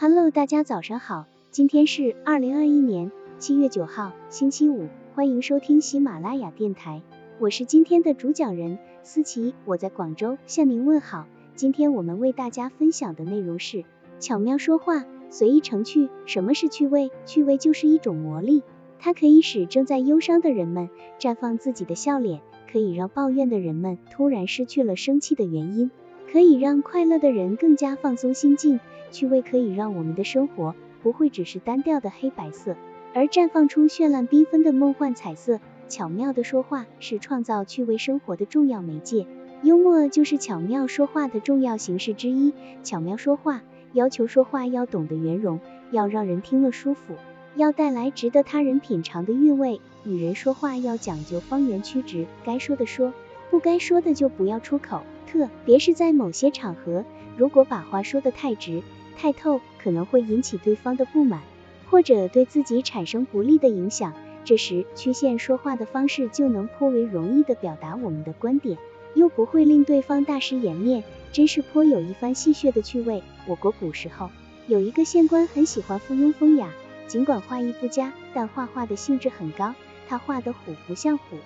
Hello，大家早上好，今天是二零二一年七月九号，星期五，欢迎收听喜马拉雅电台，我是今天的主讲人思琪，我在广州向您问好。今天我们为大家分享的内容是巧妙说话，随意成趣。什么是趣味？趣味就是一种魔力，它可以使正在忧伤的人们绽放自己的笑脸，可以让抱怨的人们突然失去了生气的原因，可以让快乐的人更加放松心境。趣味可以让我们的生活不会只是单调的黑白色，而绽放出绚烂缤纷的梦幻彩色。巧妙的说话是创造趣味生活的重要媒介，幽默就是巧妙说话的重要形式之一。巧妙说话要求说话要懂得圆融，要让人听了舒服，要带来值得他人品尝的韵味。与人说话要讲究方圆曲直，该说的说，不该说的就不要出口。特别是在某些场合，如果把话说得太直。太透可能会引起对方的不满，或者对自己产生不利的影响。这时曲线说话的方式就能颇为容易的表达我们的观点，又不会令对方大失颜面，真是颇有一番戏谑的趣味。我国古时候有一个县官很喜欢附庸风雅，尽管画艺不佳，但画画的兴致很高。他画的虎不像虎，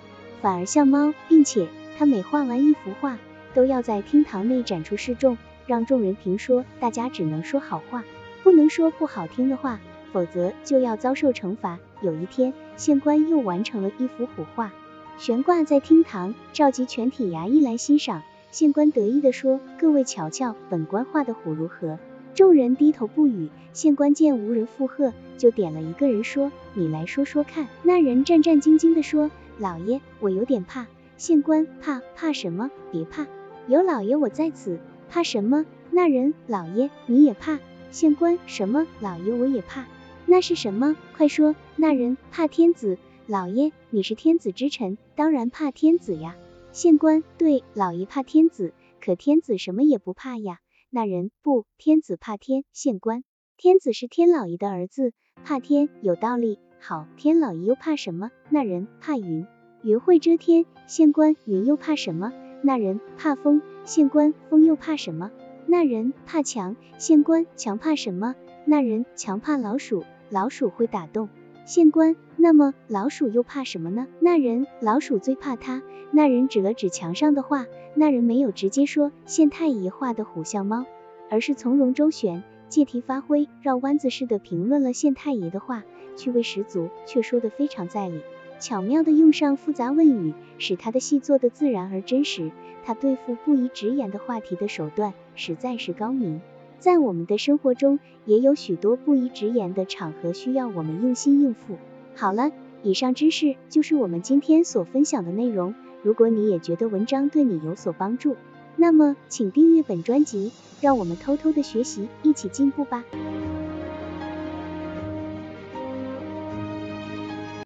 反而像猫，并且他每画完一幅画，都要在厅堂内展出示众。让众人评说，大家只能说好话，不能说不好听的话，否则就要遭受惩罚。有一天，县官又完成了一幅虎画，悬挂在厅堂，召集全体衙役来欣赏。县官得意地说：“各位瞧瞧，本官画的虎如何？”众人低头不语。县官见无人附和，就点了一个人说：“你来说说看。”那人战战兢兢地说：“老爷，我有点怕。”县官怕怕什么？别怕，有老爷我在此。怕什么？那人，老爷，你也怕？县官，什么？老爷，我也怕。那是什么？快说。那人，怕天子。老爷，你是天子之臣，当然怕天子呀。县官，对，老爷怕天子，可天子什么也不怕呀。那人，不，天子怕天。县官，天子是天老爷的儿子，怕天，有道理。好，天老爷又怕什么？那人，怕云，云会遮天。县官，云又怕什么？那人，怕风。县官，风又怕什么？那人怕墙。县官，墙怕什么？那人墙怕老鼠，老鼠会打洞。县官，那么老鼠又怕什么呢？那人老鼠最怕他。那人指了指墙上的画，那人没有直接说县太爷画的虎像猫，而是从容周旋，借题发挥，绕弯子似的评论了县太爷的画，趣味十足，却说得非常在理。巧妙地用上复杂问语，使他的戏做得自然而真实。他对付不宜直言的话题的手段实在是高明。在我们的生活中，也有许多不宜直言的场合需要我们用心应付。好了，以上知识就是我们今天所分享的内容。如果你也觉得文章对你有所帮助，那么请订阅本专辑，让我们偷偷的学习，一起进步吧。